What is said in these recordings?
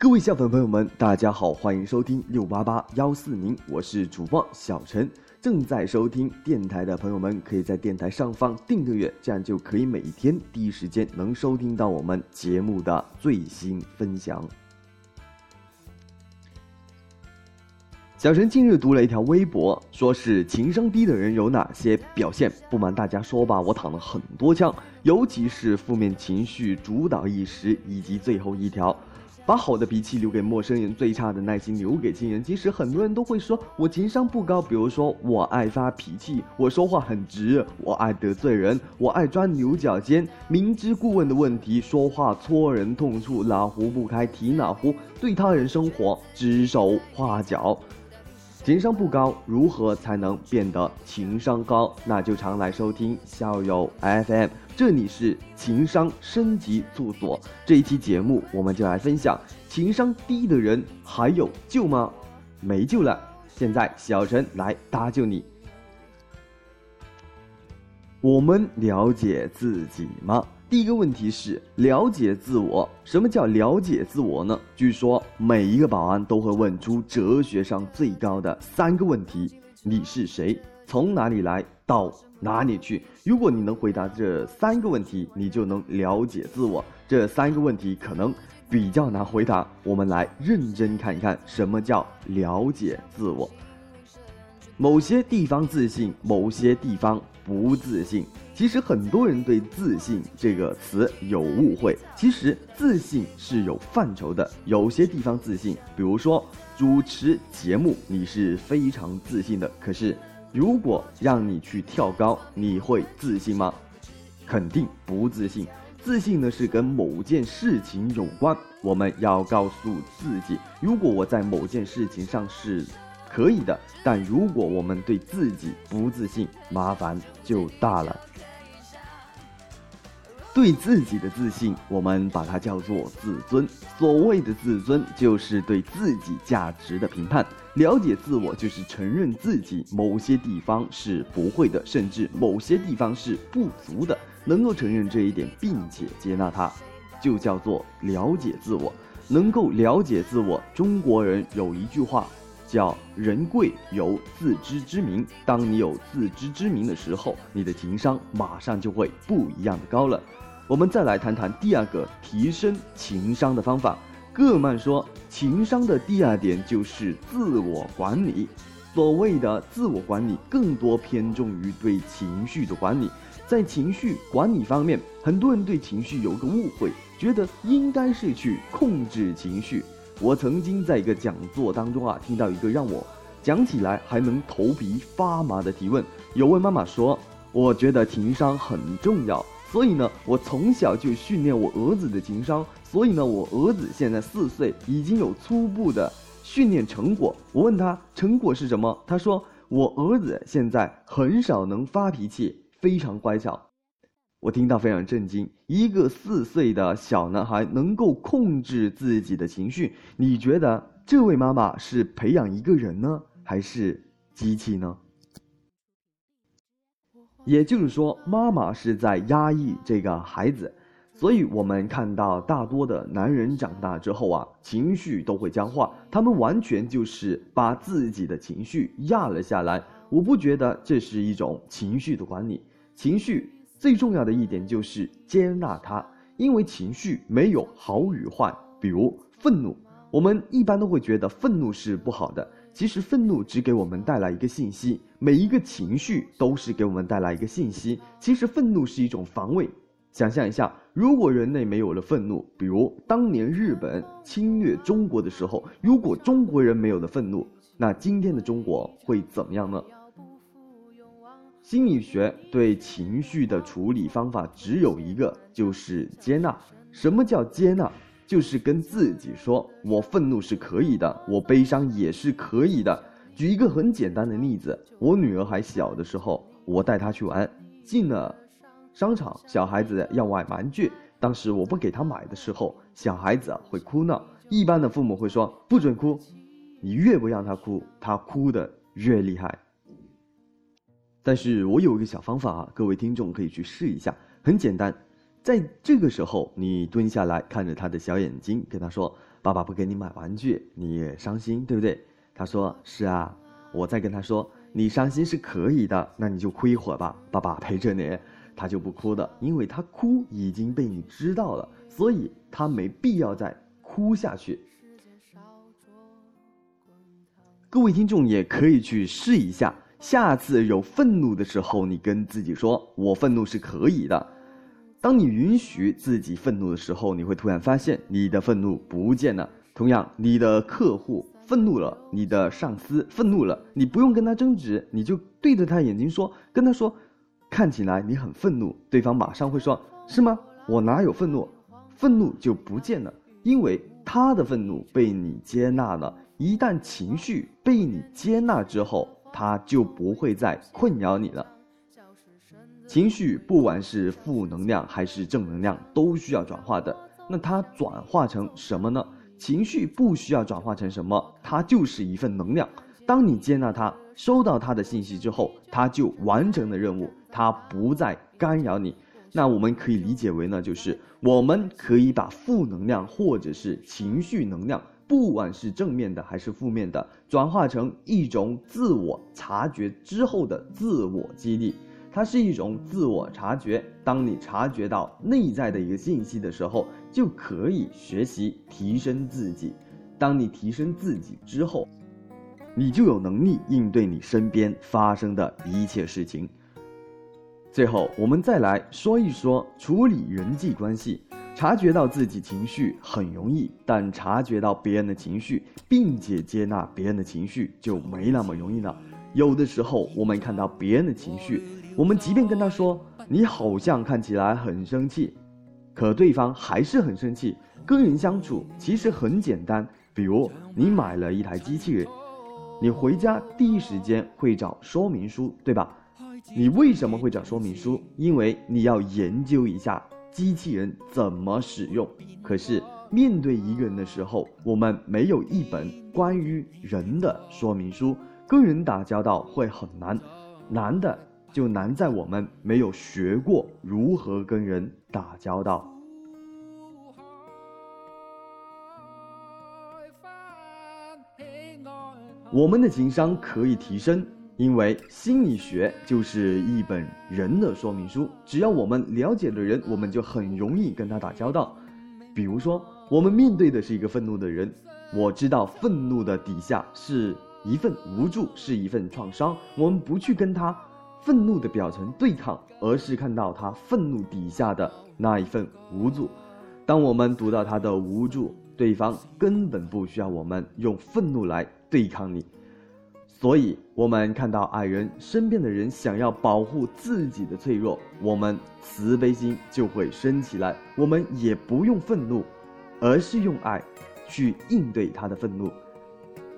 各位小粉朋友们，大家好，欢迎收听六八八幺四零，我是主播小陈。正在收听电台的朋友们，可以在电台上方订个月，这样就可以每天第一时间能收听到我们节目的最新分享。小陈近日读了一条微博，说是情商低的人有哪些表现？不瞒大家说吧，我躺了很多枪，尤其是负面情绪主导意识，以及最后一条。把好的脾气留给陌生人，最差的耐心留给亲人。其实很多人都会说我情商不高，比如说我爱发脾气，我说话很直，我爱得罪人，我爱钻牛角尖，明知故问的问题，说话戳人痛处，哪壶不开提哪壶，对他人生活指手画脚。情商不高，如何才能变得情商高？那就常来收听校友 FM，这里是情商升级住所。这一期节目，我们就来分享情商低的人还有救吗？没救了！现在小陈来搭救你。我们了解自己吗？第一个问题是了解自我。什么叫了解自我呢？据说每一个保安都会问出哲学上最高的三个问题：你是谁？从哪里来？到哪里去？如果你能回答这三个问题，你就能了解自我。这三个问题可能比较难回答，我们来认真看一看什么叫了解自我。某些地方自信，某些地方不自信。其实很多人对“自信”这个词有误会。其实自信是有范畴的，有些地方自信，比如说主持节目，你是非常自信的。可是，如果让你去跳高，你会自信吗？肯定不自信。自信呢是跟某件事情有关。我们要告诉自己，如果我在某件事情上是。可以的，但如果我们对自己不自信，麻烦就大了。对自己的自信，我们把它叫做自尊。所谓的自尊，就是对自己价值的评判。了解自我，就是承认自己某些地方是不会的，甚至某些地方是不足的。能够承认这一点，并且接纳它，就叫做了解自我。能够了解自我，中国人有一句话。叫人贵有自知之明。当你有自知之明的时候，你的情商马上就会不一样的高了。我们再来谈谈第二个提升情商的方法。戈尔曼说，情商的第二点就是自我管理。所谓的自我管理，更多偏重于对情绪的管理。在情绪管理方面，很多人对情绪有个误会，觉得应该是去控制情绪。我曾经在一个讲座当中啊，听到一个让我讲起来还能头皮发麻的提问。有位妈妈说：“我觉得情商很重要，所以呢，我从小就训练我儿子的情商。所以呢，我儿子现在四岁，已经有初步的训练成果。”我问他成果是什么，他说：“我儿子现在很少能发脾气，非常乖巧。”我听到非常震惊，一个四岁的小男孩能够控制自己的情绪，你觉得这位妈妈是培养一个人呢，还是机器呢？也就是说，妈妈是在压抑这个孩子，所以我们看到大多的男人长大之后啊，情绪都会僵化，他们完全就是把自己的情绪压了下来。我不觉得这是一种情绪的管理，情绪。最重要的一点就是接纳它，因为情绪没有好与坏。比如愤怒，我们一般都会觉得愤怒是不好的，其实愤怒只给我们带来一个信息。每一个情绪都是给我们带来一个信息。其实愤怒是一种防卫。想象一下，如果人类没有了愤怒，比如当年日本侵略中国的时候，如果中国人没有了愤怒，那今天的中国会怎么样呢？心理学对情绪的处理方法只有一个，就是接纳。什么叫接纳？就是跟自己说：“我愤怒是可以的，我悲伤也是可以的。”举一个很简单的例子，我女儿还小的时候，我带她去玩，进了商场，小孩子要买玩具，当时我不给她买的时候，小孩子会哭闹。一般的父母会说：“不准哭，你越不让他哭，他哭的越厉害。”但是我有一个小方法啊，各位听众可以去试一下，很简单，在这个时候，你蹲下来看着他的小眼睛，跟他说：“爸爸不给你买玩具，你也伤心，对不对？”他说：“是啊。”我再跟他说：“你伤心是可以的，那你就哭一会儿吧，爸爸陪着你。”他就不哭的，因为他哭已经被你知道了，所以他没必要再哭下去。各位听众也可以去试一下，下次有愤怒的时候，你跟自己说：“我愤怒是可以的。”当你允许自己愤怒的时候，你会突然发现你的愤怒不见了。同样，你的客户愤怒了，你的上司愤怒了，你不用跟他争执，你就对着他眼睛说，跟他说：“看起来你很愤怒。”对方马上会说：“是吗？我哪有愤怒？”愤怒就不见了，因为他的愤怒被你接纳了。一旦情绪被你接纳之后，他就不会再困扰你了。情绪不管是负能量还是正能量，都需要转化的。那它转化成什么呢？情绪不需要转化成什么，它就是一份能量。当你接纳它，收到它的信息之后，它就完成了任务，它不再干扰你。那我们可以理解为呢，就是我们可以把负能量或者是情绪能量。不管是正面的还是负面的，转化成一种自我察觉之后的自我激励，它是一种自我察觉。当你察觉到内在的一个信息的时候，就可以学习提升自己。当你提升自己之后，你就有能力应对你身边发生的一切事情。最后，我们再来说一说处理人际关系。察觉到自己情绪很容易，但察觉到别人的情绪，并且接纳别人的情绪就没那么容易了。有的时候，我们看到别人的情绪，我们即便跟他说“你好像看起来很生气”，可对方还是很生气。跟人相处其实很简单，比如你买了一台机器人，你回家第一时间会找说明书，对吧？你为什么会找说明书？因为你要研究一下。机器人怎么使用？可是面对一个人的时候，我们没有一本关于人的说明书，跟人打交道会很难。难的就难在我们没有学过如何跟人打交道。我们的情商可以提升。因为心理学就是一本人的说明书，只要我们了解的人，我们就很容易跟他打交道。比如说，我们面对的是一个愤怒的人，我知道愤怒的底下是一份无助，是一份创伤。我们不去跟他愤怒的表层对抗，而是看到他愤怒底下的那一份无助。当我们读到他的无助，对方根本不需要我们用愤怒来对抗你。所以，我们看到爱人身边的人想要保护自己的脆弱，我们慈悲心就会升起来。我们也不用愤怒，而是用爱去应对他的愤怒。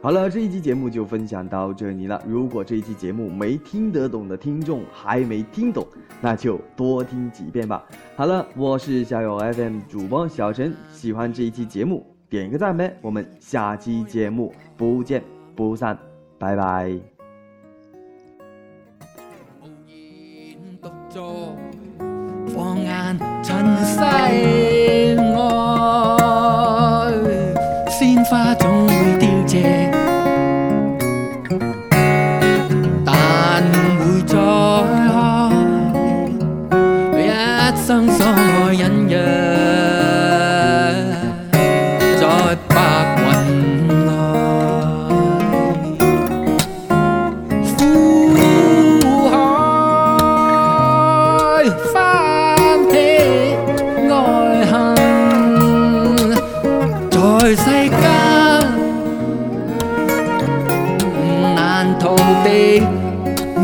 好了，这一期节目就分享到这里了。如果这一期节目没听得懂的听众还没听懂，那就多听几遍吧。好了，我是小友 FM 主播小陈，喜欢这一期节目点一个赞呗。我们下期节目不见不散。拜拜。放眼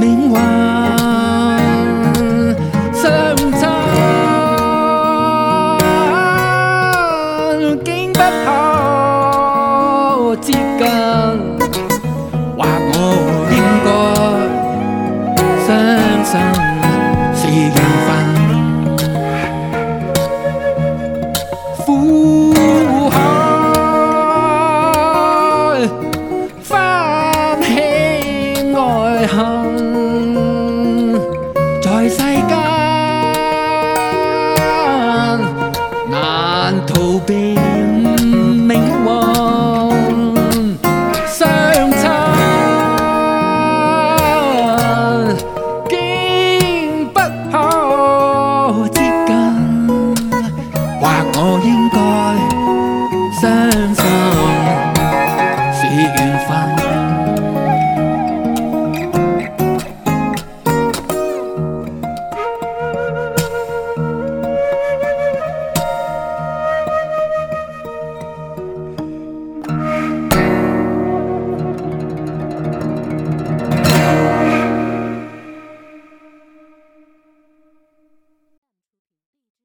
Vinh